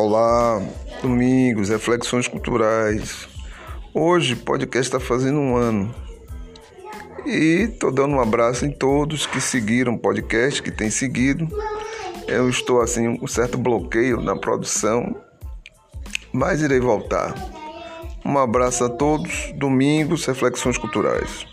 Olá, domingos, reflexões culturais. Hoje o podcast está fazendo um ano. E estou dando um abraço em todos que seguiram o podcast, que têm seguido. Eu estou assim, um certo bloqueio na produção, mas irei voltar. Um abraço a todos, domingos, reflexões culturais.